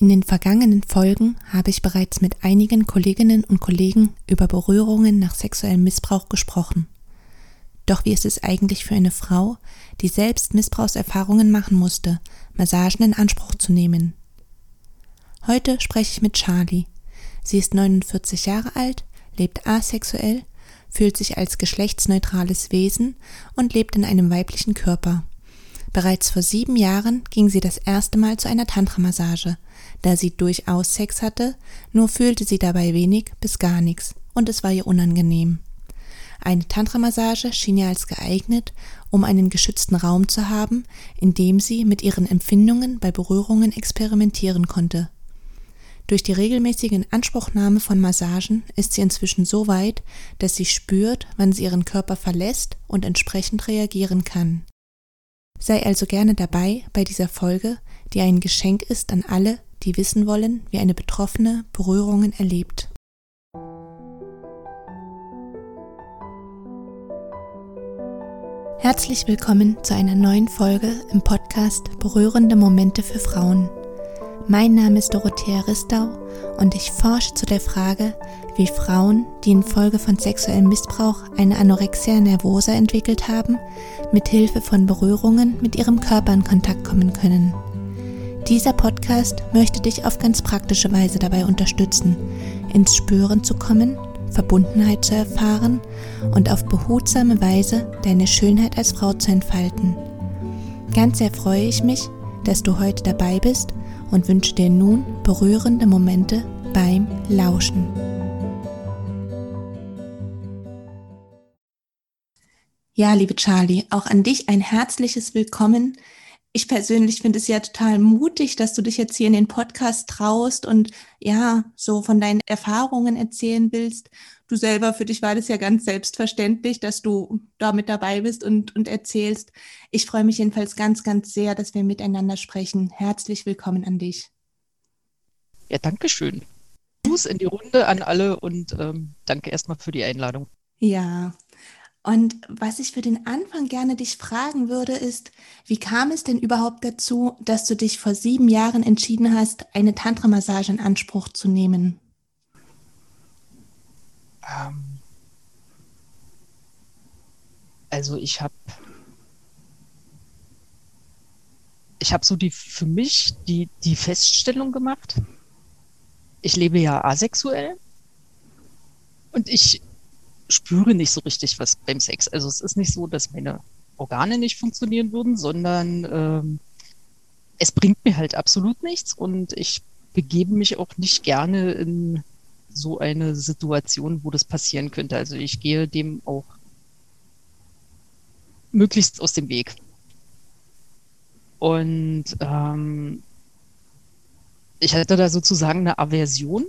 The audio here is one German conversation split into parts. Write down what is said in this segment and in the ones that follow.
In den vergangenen Folgen habe ich bereits mit einigen Kolleginnen und Kollegen über Berührungen nach sexuellem Missbrauch gesprochen. Doch wie ist es eigentlich für eine Frau, die selbst Missbrauchserfahrungen machen musste, Massagen in Anspruch zu nehmen? Heute spreche ich mit Charlie. Sie ist 49 Jahre alt, lebt asexuell, fühlt sich als geschlechtsneutrales Wesen und lebt in einem weiblichen Körper. Bereits vor sieben Jahren ging sie das erste Mal zu einer Tantra-Massage, da sie durchaus Sex hatte, nur fühlte sie dabei wenig bis gar nichts und es war ihr unangenehm. Eine Tantra-Massage schien ihr als geeignet, um einen geschützten Raum zu haben, in dem sie mit ihren Empfindungen bei Berührungen experimentieren konnte. Durch die regelmäßige Inanspruchnahme von Massagen ist sie inzwischen so weit, dass sie spürt, wann sie ihren Körper verlässt und entsprechend reagieren kann. Sei also gerne dabei bei dieser Folge, die ein Geschenk ist an alle, die wissen wollen, wie eine Betroffene Berührungen erlebt. Herzlich willkommen zu einer neuen Folge im Podcast Berührende Momente für Frauen. Mein Name ist Dorothea Ristau und ich forsche zu der Frage, wie Frauen, die infolge von sexuellem Missbrauch eine Anorexia nervosa entwickelt haben, mit Hilfe von Berührungen mit ihrem Körper in Kontakt kommen können. Dieser Podcast möchte dich auf ganz praktische Weise dabei unterstützen, ins Spüren zu kommen, Verbundenheit zu erfahren und auf behutsame Weise deine Schönheit als Frau zu entfalten. Ganz sehr freue ich mich, dass du heute dabei bist und wünsche dir nun berührende Momente beim Lauschen. Ja, liebe Charlie, auch an dich ein herzliches Willkommen. Ich persönlich finde es ja total mutig, dass du dich jetzt hier in den Podcast traust und ja, so von deinen Erfahrungen erzählen willst. Du selber, für dich war das ja ganz selbstverständlich, dass du da mit dabei bist und, und erzählst. Ich freue mich jedenfalls ganz, ganz sehr, dass wir miteinander sprechen. Herzlich willkommen an dich. Ja, danke schön. Gruß in die Runde an alle und ähm, danke erstmal für die Einladung. Ja, und was ich für den Anfang gerne dich fragen würde, ist, wie kam es denn überhaupt dazu, dass du dich vor sieben Jahren entschieden hast, eine Tantra-Massage in Anspruch zu nehmen? Ähm, also ich habe ich habe so die für mich die die Feststellung gemacht. Ich lebe ja asexuell und ich spüre nicht so richtig was beim Sex. Also es ist nicht so, dass meine Organe nicht funktionieren würden, sondern ähm, es bringt mir halt absolut nichts und ich begebe mich auch nicht gerne in so eine Situation, wo das passieren könnte. Also ich gehe dem auch möglichst aus dem Weg. Und ähm, ich hatte da sozusagen eine Aversion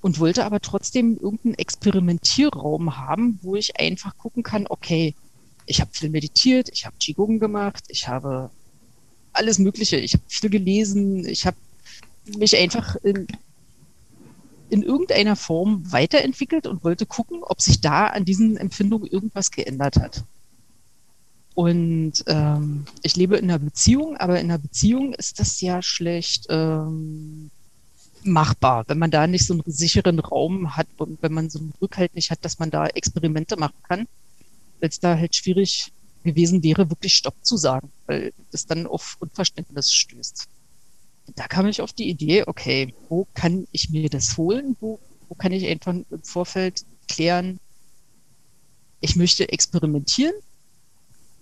und wollte aber trotzdem irgendeinen Experimentierraum haben, wo ich einfach gucken kann, okay, ich habe viel meditiert, ich habe Qigong gemacht, ich habe alles Mögliche, ich habe viel gelesen, ich habe mich einfach in, in irgendeiner Form weiterentwickelt und wollte gucken, ob sich da an diesen Empfindungen irgendwas geändert hat. Und ähm, ich lebe in einer Beziehung, aber in einer Beziehung ist das ja schlecht ähm, machbar, wenn man da nicht so einen sicheren Raum hat und wenn man so einen Rückhalt nicht hat, dass man da Experimente machen kann, weil es da halt schwierig gewesen wäre, wirklich Stopp zu sagen, weil das dann auf Unverständnis stößt. Da kam ich auf die Idee, okay, wo kann ich mir das holen? Wo, wo kann ich einfach im Vorfeld klären, ich möchte experimentieren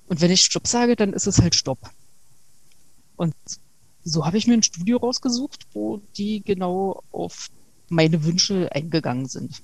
und wenn ich Stopp sage, dann ist es halt Stopp. Und so habe ich mir ein Studio rausgesucht, wo die genau auf meine Wünsche eingegangen sind.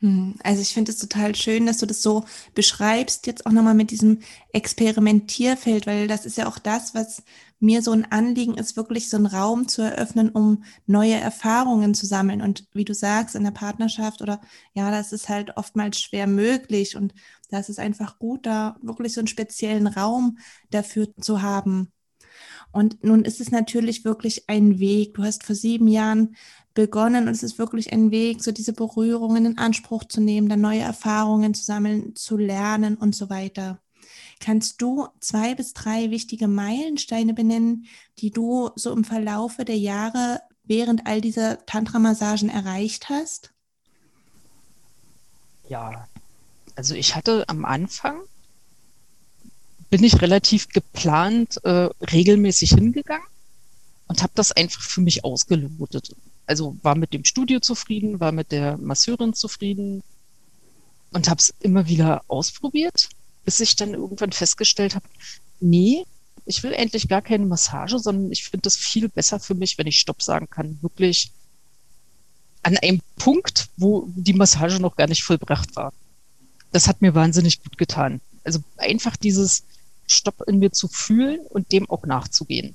Hm, also ich finde es total schön, dass du das so beschreibst, jetzt auch nochmal mit diesem Experimentierfeld, weil das ist ja auch das, was mir so ein Anliegen ist, wirklich so einen Raum zu eröffnen, um neue Erfahrungen zu sammeln. Und wie du sagst, in der Partnerschaft oder ja, das ist halt oftmals schwer möglich. Und das ist einfach gut, da wirklich so einen speziellen Raum dafür zu haben. Und nun ist es natürlich wirklich ein Weg. Du hast vor sieben Jahren begonnen und es ist wirklich ein Weg, so diese Berührungen in Anspruch zu nehmen, dann neue Erfahrungen zu sammeln, zu lernen und so weiter. Kannst du zwei bis drei wichtige Meilensteine benennen, die du so im Verlaufe der Jahre während all dieser Tantra-Massagen erreicht hast? Ja, also ich hatte am Anfang, bin ich relativ geplant äh, regelmäßig hingegangen und habe das einfach für mich ausgelotet. Also war mit dem Studio zufrieden, war mit der Masseurin zufrieden und habe es immer wieder ausprobiert, bis ich dann irgendwann festgestellt habe, nee, ich will endlich gar keine Massage, sondern ich finde es viel besser für mich, wenn ich Stopp sagen kann. Wirklich an einem Punkt, wo die Massage noch gar nicht vollbracht war. Das hat mir wahnsinnig gut getan. Also einfach dieses Stopp in mir zu fühlen und dem auch nachzugehen.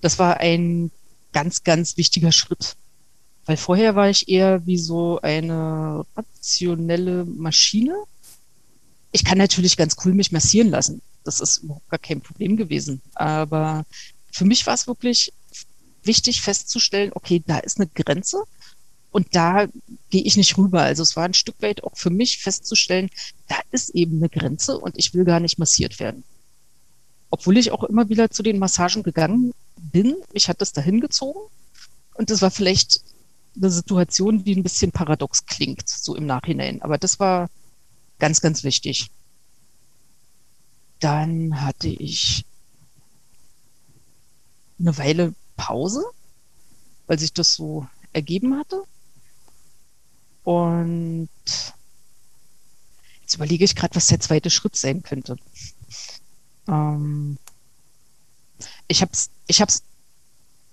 Das war ein ganz, ganz wichtiger Schritt. Weil vorher war ich eher wie so eine rationelle Maschine. Ich kann natürlich ganz cool mich massieren lassen. Das ist überhaupt gar kein Problem gewesen. Aber für mich war es wirklich wichtig festzustellen, okay, da ist eine Grenze und da gehe ich nicht rüber. Also es war ein Stück weit auch für mich festzustellen, da ist eben eine Grenze und ich will gar nicht massiert werden. Obwohl ich auch immer wieder zu den Massagen gegangen bin, mich hat das dahin gezogen und das war vielleicht eine Situation, die ein bisschen paradox klingt, so im Nachhinein. Aber das war ganz, ganz wichtig. Dann hatte ich eine Weile Pause, weil sich das so ergeben hatte. Und jetzt überlege ich gerade, was der zweite Schritt sein könnte. Ähm ich habe es ich hab's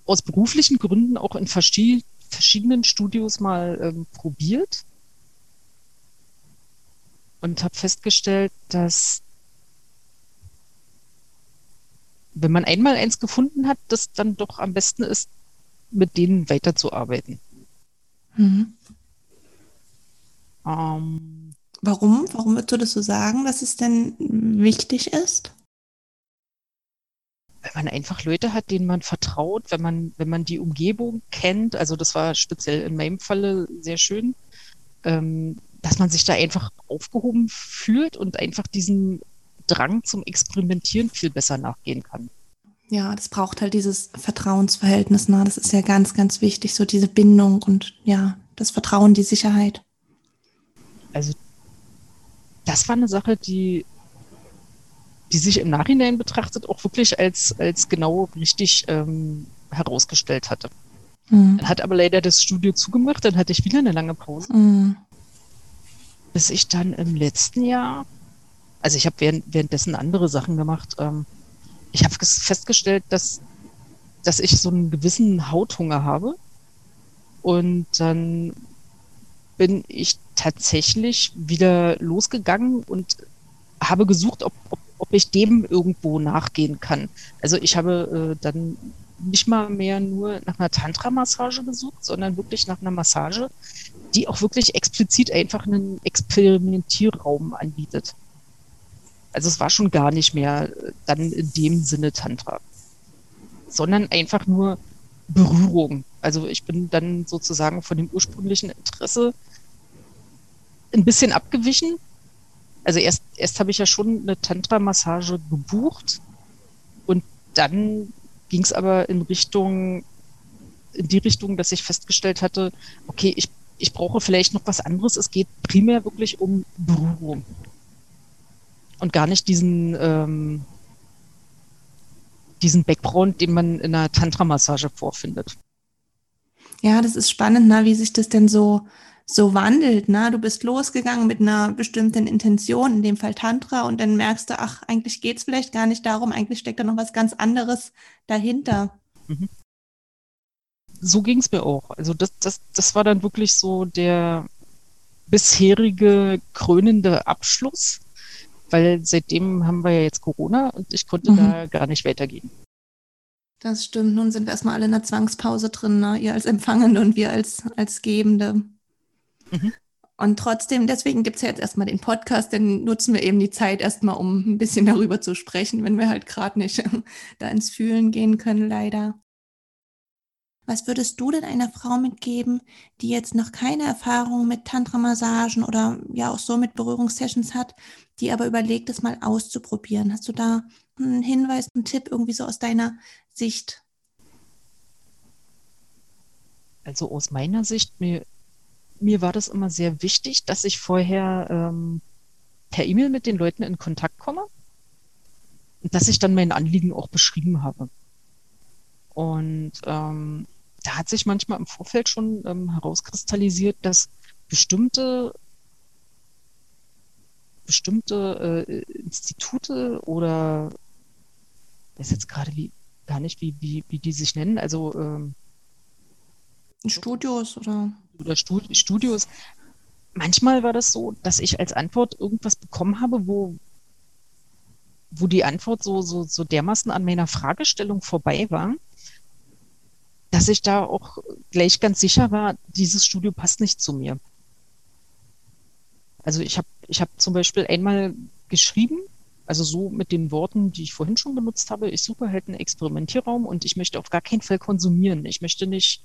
aus beruflichen Gründen auch in verschiedenen Studios mal ähm, probiert und habe festgestellt, dass wenn man einmal eins gefunden hat, das dann doch am besten ist, mit denen weiterzuarbeiten. Mhm. Ähm, Warum? Warum würdest du das so sagen, dass es denn wichtig ist? Wenn man einfach Leute hat, denen man vertraut, wenn man, wenn man die Umgebung kennt, also das war speziell in meinem Falle sehr schön, ähm, dass man sich da einfach aufgehoben fühlt und einfach diesen Drang zum Experimentieren viel besser nachgehen kann. Ja, das braucht halt dieses Vertrauensverhältnis. Ne? Das ist ja ganz, ganz wichtig, so diese Bindung und ja, das Vertrauen, die Sicherheit. Also das war eine Sache, die, die sich im Nachhinein betrachtet auch wirklich als, als genau richtig ähm, herausgestellt hatte. Mhm. Dann hat aber leider das Studio zugemacht, dann hatte ich wieder eine lange Pause. Mhm. Bis ich dann im letzten Jahr also ich habe während, währenddessen andere Sachen gemacht. Ähm, ich habe festgestellt, dass, dass ich so einen gewissen Hauthunger habe. Und dann bin ich tatsächlich wieder losgegangen und habe gesucht, ob, ob, ob ich dem irgendwo nachgehen kann. Also ich habe äh, dann nicht mal mehr nur nach einer Tantra-Massage gesucht, sondern wirklich nach einer Massage, die auch wirklich explizit einfach einen Experimentierraum anbietet. Also es war schon gar nicht mehr äh, dann in dem Sinne Tantra, sondern einfach nur Berührung. Also ich bin dann sozusagen von dem ursprünglichen Interesse ein bisschen abgewichen. Also erst, erst habe ich ja schon eine Tantra-Massage gebucht und dann ging es aber in Richtung, in die Richtung, dass ich festgestellt hatte, okay, ich, ich brauche vielleicht noch was anderes. Es geht primär wirklich um Berührung und gar nicht diesen, ähm, diesen Background, den man in einer Tantra-Massage vorfindet. Ja, das ist spannend, ne, wie sich das denn so, so wandelt. Ne? Du bist losgegangen mit einer bestimmten Intention, in dem Fall Tantra, und dann merkst du, ach, eigentlich geht es vielleicht gar nicht darum, eigentlich steckt da noch was ganz anderes dahinter. Mhm. So ging es mir auch. Also das, das, das war dann wirklich so der bisherige krönende Abschluss weil seitdem haben wir ja jetzt Corona und ich konnte mhm. da gar nicht weitergehen. Das stimmt. Nun sind wir erstmal alle in der Zwangspause drin, ne? ihr als Empfangende und wir als, als Gebende. Mhm. Und trotzdem, deswegen gibt es ja jetzt erstmal den Podcast, denn nutzen wir eben die Zeit erstmal, um ein bisschen darüber zu sprechen, wenn wir halt gerade nicht da ins Fühlen gehen können, leider. Was würdest du denn einer Frau mitgeben, die jetzt noch keine Erfahrung mit Tantra-Massagen oder ja auch so mit Berührungssessions hat, die aber überlegt, es mal auszuprobieren? Hast du da einen Hinweis, einen Tipp irgendwie so aus deiner Sicht? Also aus meiner Sicht, mir, mir war das immer sehr wichtig, dass ich vorher ähm, per E-Mail mit den Leuten in Kontakt komme und dass ich dann mein Anliegen auch beschrieben habe. Und ähm, da hat sich manchmal im Vorfeld schon ähm, herauskristallisiert, dass bestimmte bestimmte äh, Institute oder ich weiß jetzt gerade wie gar nicht, wie, wie, wie die sich nennen, also ähm, Studios oder oder Studios. Manchmal war das so, dass ich als Antwort irgendwas bekommen habe, wo, wo die Antwort so, so, so dermaßen an meiner Fragestellung vorbei war, dass ich da auch gleich ganz sicher war, dieses Studio passt nicht zu mir. Also ich habe ich hab zum Beispiel einmal geschrieben, also so mit den Worten, die ich vorhin schon benutzt habe, ich suche halt einen Experimentierraum und ich möchte auf gar keinen Fall konsumieren. Ich möchte nicht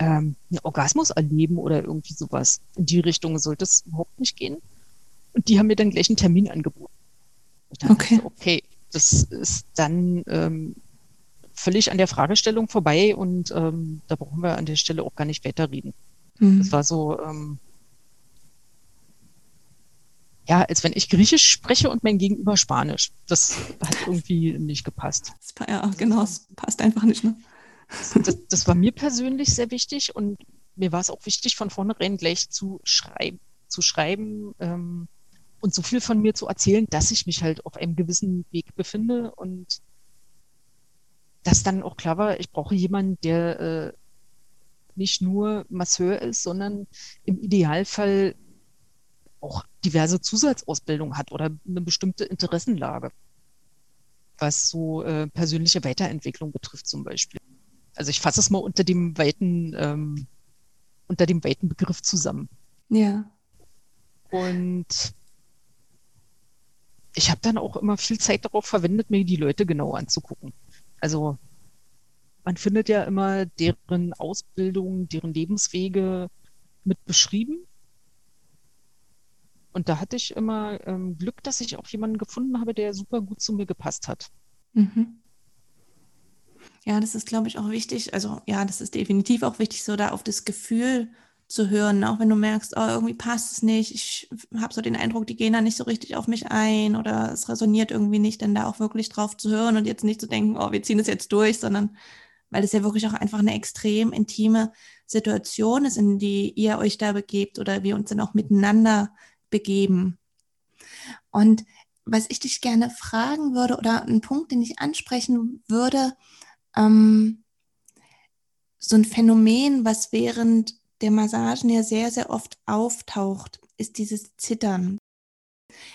ähm, einen Orgasmus erleben oder irgendwie sowas. In die Richtung sollte es überhaupt nicht gehen. Und die haben mir dann gleich einen Termin angeboten. Okay. So, okay, das ist dann ähm, völlig an der Fragestellung vorbei und ähm, da brauchen wir an der Stelle auch gar nicht weiterreden. Mhm. Das war so, ähm, ja, als wenn ich Griechisch spreche und mein Gegenüber Spanisch. Das hat irgendwie nicht gepasst. Ja, genau, es passt einfach nicht. Ne? Das, das, war mir persönlich sehr wichtig und mir war es auch wichtig, von vornherein gleich zu, schreib, zu schreiben ähm, und so viel von mir zu erzählen, dass ich mich halt auf einem gewissen Weg befinde und dass dann auch klar war, ich brauche jemanden, der äh, nicht nur Masseur ist, sondern im Idealfall auch diverse Zusatzausbildung hat oder eine bestimmte Interessenlage, was so äh, persönliche Weiterentwicklung betrifft zum Beispiel. Also ich fasse es mal unter dem weiten, ähm, unter dem weiten Begriff zusammen. Ja. Und ich habe dann auch immer viel Zeit darauf verwendet, mir die Leute genau anzugucken. Also man findet ja immer deren Ausbildung, deren Lebenswege mit beschrieben. Und da hatte ich immer ähm, Glück, dass ich auch jemanden gefunden habe, der super gut zu mir gepasst hat. Mhm. Ja, das ist, glaube ich, auch wichtig. Also ja, das ist definitiv auch wichtig, so da auf das Gefühl zu hören, auch wenn du merkst, oh, irgendwie passt es nicht, ich habe so den Eindruck, die gehen da nicht so richtig auf mich ein oder es resoniert irgendwie nicht, dann da auch wirklich drauf zu hören und jetzt nicht zu denken, oh, wir ziehen es jetzt durch, sondern weil es ja wirklich auch einfach eine extrem intime Situation ist, in die ihr euch da begebt oder wir uns dann auch miteinander begeben. Und was ich dich gerne fragen würde oder ein Punkt, den ich ansprechen würde, ähm, so ein Phänomen, was während der Massagen ja sehr, sehr oft auftaucht, ist dieses Zittern.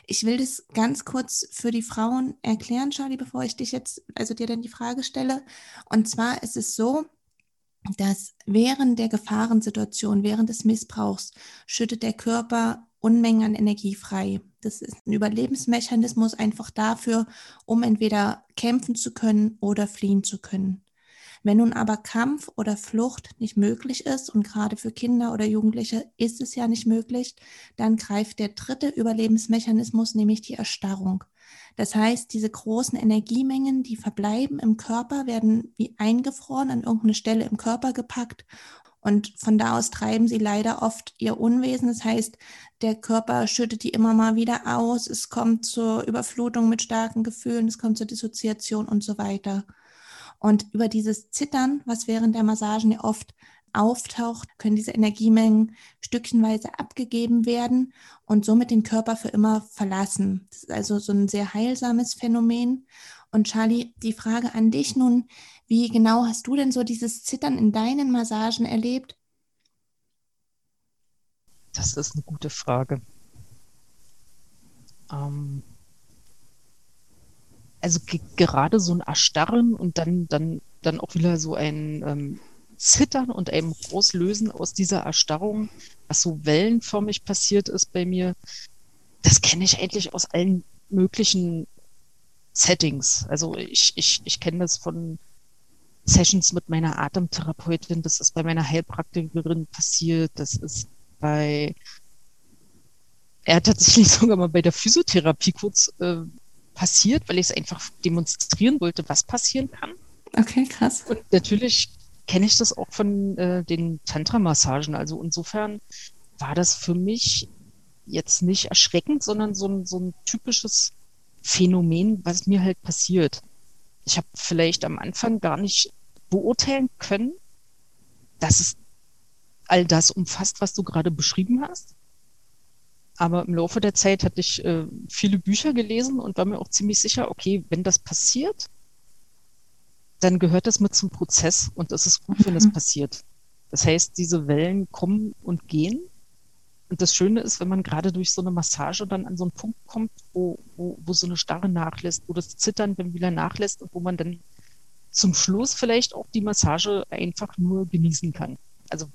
Ich will das ganz kurz für die Frauen erklären, Charlie, bevor ich dich jetzt, also dir dann die Frage stelle. Und zwar ist es so, dass während der Gefahrensituation, während des Missbrauchs, schüttet der Körper Unmengen an Energie frei. Das ist ein Überlebensmechanismus einfach dafür, um entweder kämpfen zu können oder fliehen zu können. Wenn nun aber Kampf oder Flucht nicht möglich ist, und gerade für Kinder oder Jugendliche ist es ja nicht möglich, dann greift der dritte Überlebensmechanismus, nämlich die Erstarrung. Das heißt, diese großen Energiemengen, die verbleiben im Körper, werden wie eingefroren an irgendeine Stelle im Körper gepackt und von da aus treiben sie leider oft ihr Unwesen. Das heißt, der Körper schüttet die immer mal wieder aus. Es kommt zur Überflutung mit starken Gefühlen, es kommt zur Dissoziation und so weiter. Und über dieses Zittern, was während der Massagen ja oft auftaucht, können diese Energiemengen stückchenweise abgegeben werden und somit den Körper für immer verlassen. Das ist also so ein sehr heilsames Phänomen. Und Charlie, die Frage an dich nun, wie genau hast du denn so dieses Zittern in deinen Massagen erlebt? Das ist eine gute Frage. Ähm, also gerade so ein Erstarren und dann, dann, dann auch wieder so ein ähm, Zittern und ein Rauslösen aus dieser Erstarrung, was so wellenförmig passiert ist bei mir, das kenne ich eigentlich aus allen möglichen Settings. Also ich, ich, ich kenne das von Sessions mit meiner Atemtherapeutin, das ist bei meiner Heilpraktikerin passiert, das ist bei, er hat tatsächlich sogar mal bei der Physiotherapie kurz äh, passiert, weil ich es einfach demonstrieren wollte, was passieren kann. Okay, krass. Und natürlich kenne ich das auch von äh, den Tantra-Massagen. Also insofern war das für mich jetzt nicht erschreckend, sondern so ein, so ein typisches Phänomen, was mir halt passiert. Ich habe vielleicht am Anfang gar nicht beurteilen können, dass es all das umfasst, was du gerade beschrieben hast. Aber im Laufe der Zeit hatte ich äh, viele Bücher gelesen und war mir auch ziemlich sicher, okay, wenn das passiert, dann gehört das mit zum Prozess und es ist gut, wenn das mhm. passiert. Das heißt, diese Wellen kommen und gehen und das Schöne ist, wenn man gerade durch so eine Massage dann an so einen Punkt kommt, wo, wo, wo so eine Starre nachlässt, wo das Zittern dann wieder nachlässt und wo man dann zum Schluss vielleicht auch die Massage einfach nur genießen kann. Also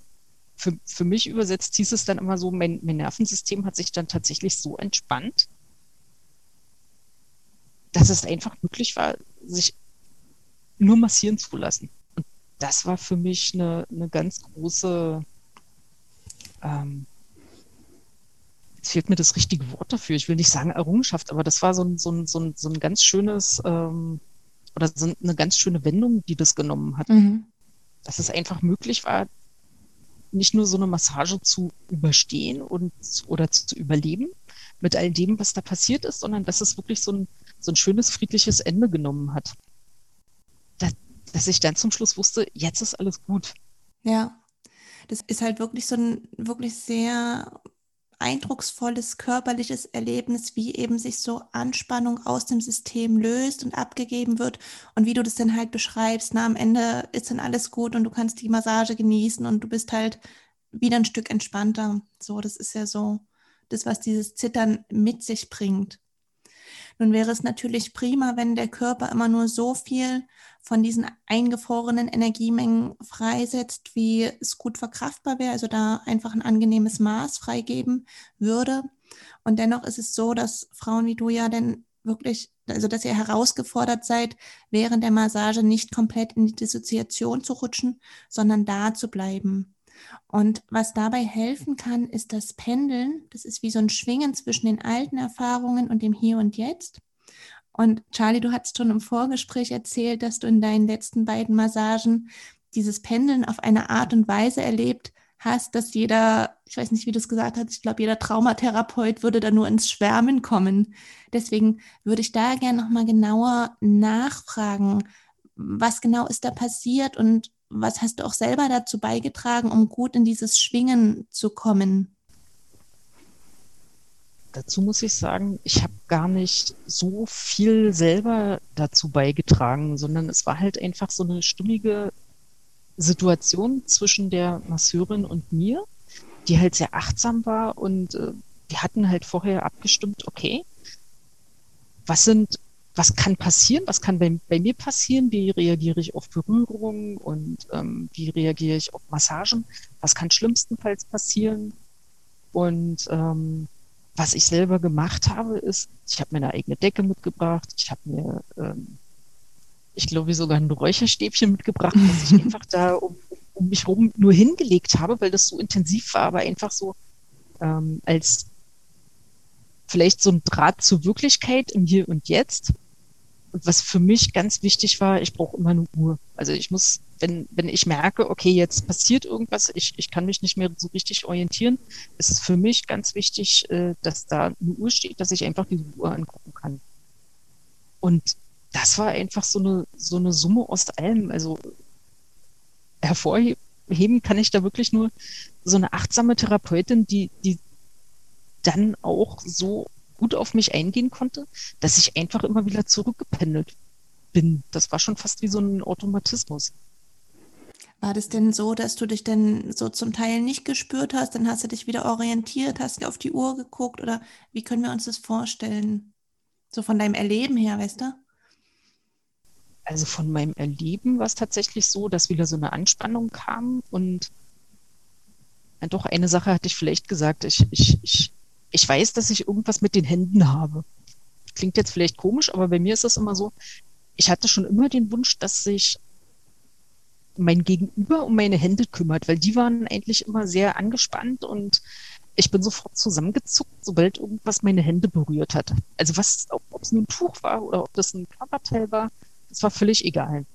für, für mich übersetzt hieß es dann immer so, mein, mein Nervensystem hat sich dann tatsächlich so entspannt, dass es einfach möglich war, sich nur massieren zu lassen. Und das war für mich eine, eine ganz große ähm, jetzt fehlt mir das richtige Wort dafür. Ich will nicht sagen Errungenschaft, aber das war so ein, so ein, so ein, so ein ganz schönes ähm, oder so eine ganz schöne Wendung, die das genommen hat. Mhm. Dass es einfach möglich war, nicht nur so eine Massage zu überstehen und oder zu überleben mit all dem, was da passiert ist, sondern dass es wirklich so ein, so ein schönes, friedliches Ende genommen hat. Dass, dass ich dann zum Schluss wusste, jetzt ist alles gut. Ja, das ist halt wirklich so ein wirklich sehr eindrucksvolles körperliches Erlebnis, wie eben sich so Anspannung aus dem System löst und abgegeben wird und wie du das dann halt beschreibst. Na, am Ende ist dann alles gut und du kannst die Massage genießen und du bist halt wieder ein Stück entspannter. So, das ist ja so das, was dieses Zittern mit sich bringt. Nun wäre es natürlich prima, wenn der Körper immer nur so viel von diesen eingefrorenen Energiemengen freisetzt, wie es gut verkraftbar wäre, also da einfach ein angenehmes Maß freigeben würde. Und dennoch ist es so, dass Frauen wie du ja denn wirklich, also dass ihr herausgefordert seid, während der Massage nicht komplett in die Dissoziation zu rutschen, sondern da zu bleiben. Und was dabei helfen kann, ist das Pendeln. Das ist wie so ein Schwingen zwischen den alten Erfahrungen und dem Hier und Jetzt. Und Charlie, du hast schon im Vorgespräch erzählt, dass du in deinen letzten beiden Massagen dieses Pendeln auf eine Art und Weise erlebt hast, dass jeder, ich weiß nicht, wie du es gesagt hast, ich glaube, jeder Traumatherapeut würde da nur ins Schwärmen kommen. Deswegen würde ich da gerne nochmal genauer nachfragen, was genau ist da passiert und was hast du auch selber dazu beigetragen, um gut in dieses Schwingen zu kommen? Dazu muss ich sagen, ich habe gar nicht so viel selber dazu beigetragen, sondern es war halt einfach so eine stimmige Situation zwischen der Masseurin und mir, die halt sehr achtsam war und äh, wir hatten halt vorher abgestimmt, okay, was sind was kann passieren, was kann bei, bei mir passieren, wie reagiere ich auf Berührungen und ähm, wie reagiere ich auf Massagen, was kann schlimmstenfalls passieren. Und ähm, was ich selber gemacht habe, ist, ich habe mir eine eigene Decke mitgebracht, ich habe mir, ähm, ich glaube, sogar ein Räucherstäbchen mitgebracht, das ich einfach da um, um mich herum nur hingelegt habe, weil das so intensiv war, aber einfach so ähm, als vielleicht so ein Draht zur Wirklichkeit im Hier und Jetzt. Was für mich ganz wichtig war, ich brauche immer eine Uhr. Also ich muss, wenn, wenn ich merke, okay, jetzt passiert irgendwas, ich, ich kann mich nicht mehr so richtig orientieren, ist es für mich ganz wichtig, äh, dass da eine Uhr steht, dass ich einfach diese Uhr angucken kann. Und das war einfach so eine, so eine Summe aus allem. Also hervorheben kann ich da wirklich nur so eine achtsame Therapeutin, die, die dann auch so gut auf mich eingehen konnte, dass ich einfach immer wieder zurückgependelt bin. Das war schon fast wie so ein Automatismus. War das denn so, dass du dich denn so zum Teil nicht gespürt hast? Dann hast du dich wieder orientiert, hast auf die Uhr geguckt oder wie können wir uns das vorstellen? So von deinem Erleben her, weißt du? Also von meinem Erleben war es tatsächlich so, dass wieder so eine Anspannung kam und doch eine Sache hatte ich vielleicht gesagt. Ich, ich, ich ich weiß, dass ich irgendwas mit den Händen habe. Klingt jetzt vielleicht komisch, aber bei mir ist es immer so, ich hatte schon immer den Wunsch, dass sich mein Gegenüber um meine Hände kümmert, weil die waren eigentlich immer sehr angespannt und ich bin sofort zusammengezuckt, sobald irgendwas meine Hände berührt hat. Also was, ob, es nun ein Tuch war oder ob das ein Körperteil war, das war völlig egal.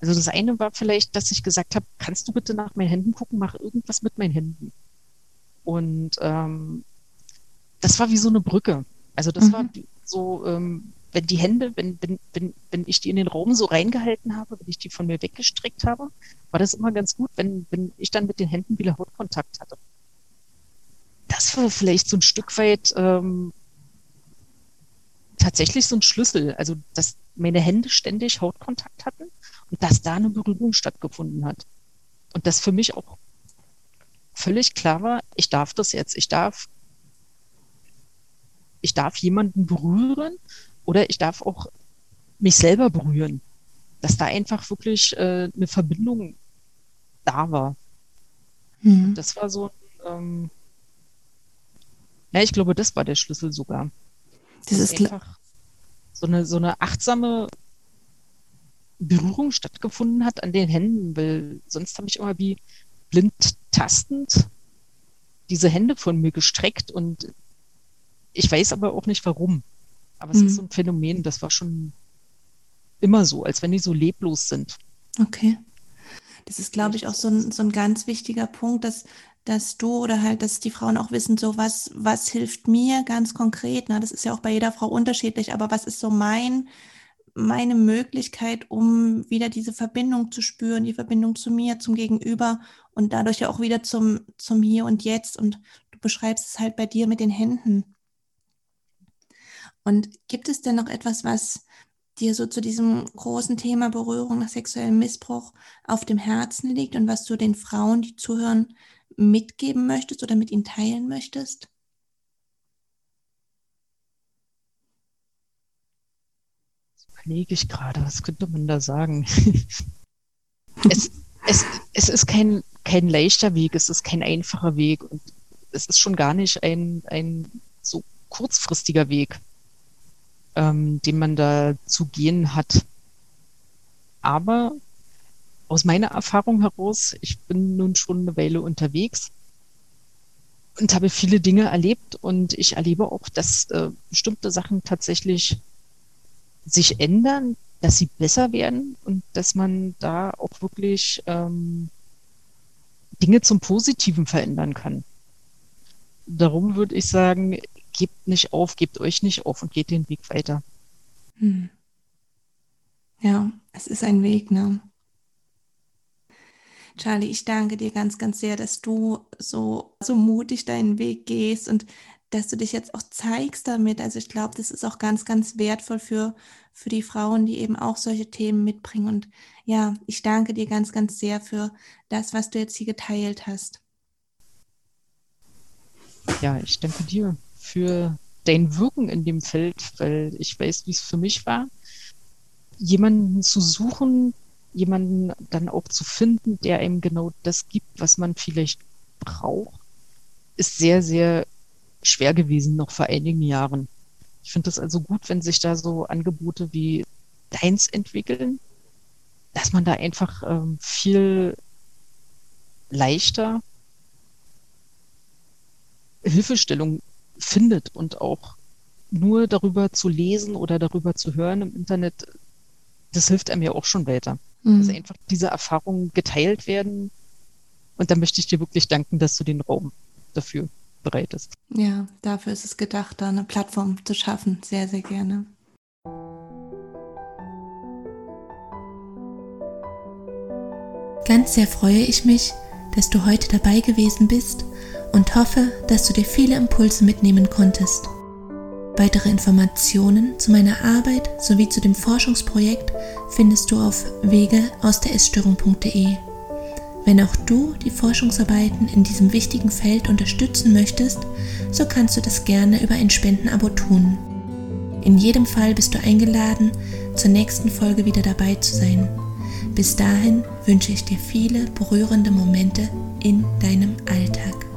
Also das eine war vielleicht, dass ich gesagt habe, kannst du bitte nach meinen Händen gucken, mach irgendwas mit meinen Händen. Und ähm, das war wie so eine Brücke. Also das mhm. war so, ähm, wenn die Hände, wenn, wenn, wenn, wenn ich die in den Raum so reingehalten habe, wenn ich die von mir weggestreckt habe, war das immer ganz gut, wenn, wenn ich dann mit den Händen wieder Hautkontakt hatte. Das war vielleicht so ein Stück weit ähm, tatsächlich so ein Schlüssel. Also, dass meine Hände ständig Hautkontakt hatten und dass da eine Berührung stattgefunden hat. Und das für mich auch völlig klar war, ich darf das jetzt, ich darf, ich darf jemanden berühren oder ich darf auch mich selber berühren. Dass da einfach wirklich äh, eine Verbindung da war. Mhm. Das war so ähm, ja, ich glaube, das war der Schlüssel sogar. Das ist einfach so eine, so eine achtsame Berührung stattgefunden hat an den Händen, weil sonst habe ich immer wie blind tastend diese Hände von mir gestreckt und ich weiß aber auch nicht warum. Aber es mhm. ist so ein Phänomen, das war schon immer so, als wenn die so leblos sind. Okay. Das ist, glaube ich, auch so ein, so ein ganz wichtiger Punkt, dass, dass du oder halt, dass die Frauen auch wissen, so was, was hilft mir ganz konkret. Ne? Das ist ja auch bei jeder Frau unterschiedlich, aber was ist so mein, meine Möglichkeit, um wieder diese Verbindung zu spüren, die Verbindung zu mir, zum Gegenüber und dadurch ja auch wieder zum, zum Hier und Jetzt. Und du beschreibst es halt bei dir mit den Händen. Und gibt es denn noch etwas, was dir so zu diesem großen Thema Berührung nach sexuellem Missbrauch auf dem Herzen liegt und was du den Frauen, die zuhören, mitgeben möchtest oder mit ihnen teilen möchtest? überlege ich gerade, was könnte man da sagen? es, es, es ist kein, kein leichter Weg, es ist kein einfacher Weg und es ist schon gar nicht ein, ein so kurzfristiger Weg, ähm, den man da zu gehen hat. Aber aus meiner Erfahrung heraus, ich bin nun schon eine Weile unterwegs und habe viele Dinge erlebt und ich erlebe auch, dass äh, bestimmte Sachen tatsächlich sich ändern, dass sie besser werden und dass man da auch wirklich ähm, Dinge zum Positiven verändern kann. Darum würde ich sagen, gebt nicht auf, gebt euch nicht auf und geht den Weg weiter. Hm. Ja, es ist ein Weg, ne? Charlie, ich danke dir ganz, ganz sehr, dass du so, so mutig deinen Weg gehst und dass du dich jetzt auch zeigst damit. Also ich glaube, das ist auch ganz, ganz wertvoll für, für die Frauen, die eben auch solche Themen mitbringen. Und ja, ich danke dir ganz, ganz sehr für das, was du jetzt hier geteilt hast. Ja, ich danke dir für dein Wirken in dem Feld, weil ich weiß, wie es für mich war, jemanden zu suchen, jemanden dann auch zu finden, der einem genau das gibt, was man vielleicht braucht, ist sehr, sehr schwer gewesen, noch vor einigen Jahren. Ich finde es also gut, wenn sich da so Angebote wie deins entwickeln, dass man da einfach ähm, viel leichter Hilfestellung findet und auch nur darüber zu lesen oder darüber zu hören im Internet, das hilft einem ja auch schon weiter. Mhm. Dass einfach diese Erfahrungen geteilt werden. Und da möchte ich dir wirklich danken, dass du den Raum dafür bereitest. Ja, dafür ist es gedacht, da eine Plattform zu schaffen. Sehr, sehr gerne. Ganz sehr freue ich mich, dass du heute dabei gewesen bist und hoffe, dass du dir viele Impulse mitnehmen konntest. Weitere Informationen zu meiner Arbeit sowie zu dem Forschungsprojekt findest du auf wege aus der Essstörung.de. Wenn auch du die Forschungsarbeiten in diesem wichtigen Feld unterstützen möchtest, so kannst du das gerne über ein Spendenabo tun. In jedem Fall bist du eingeladen, zur nächsten Folge wieder dabei zu sein. Bis dahin wünsche ich dir viele berührende Momente in deinem Alltag.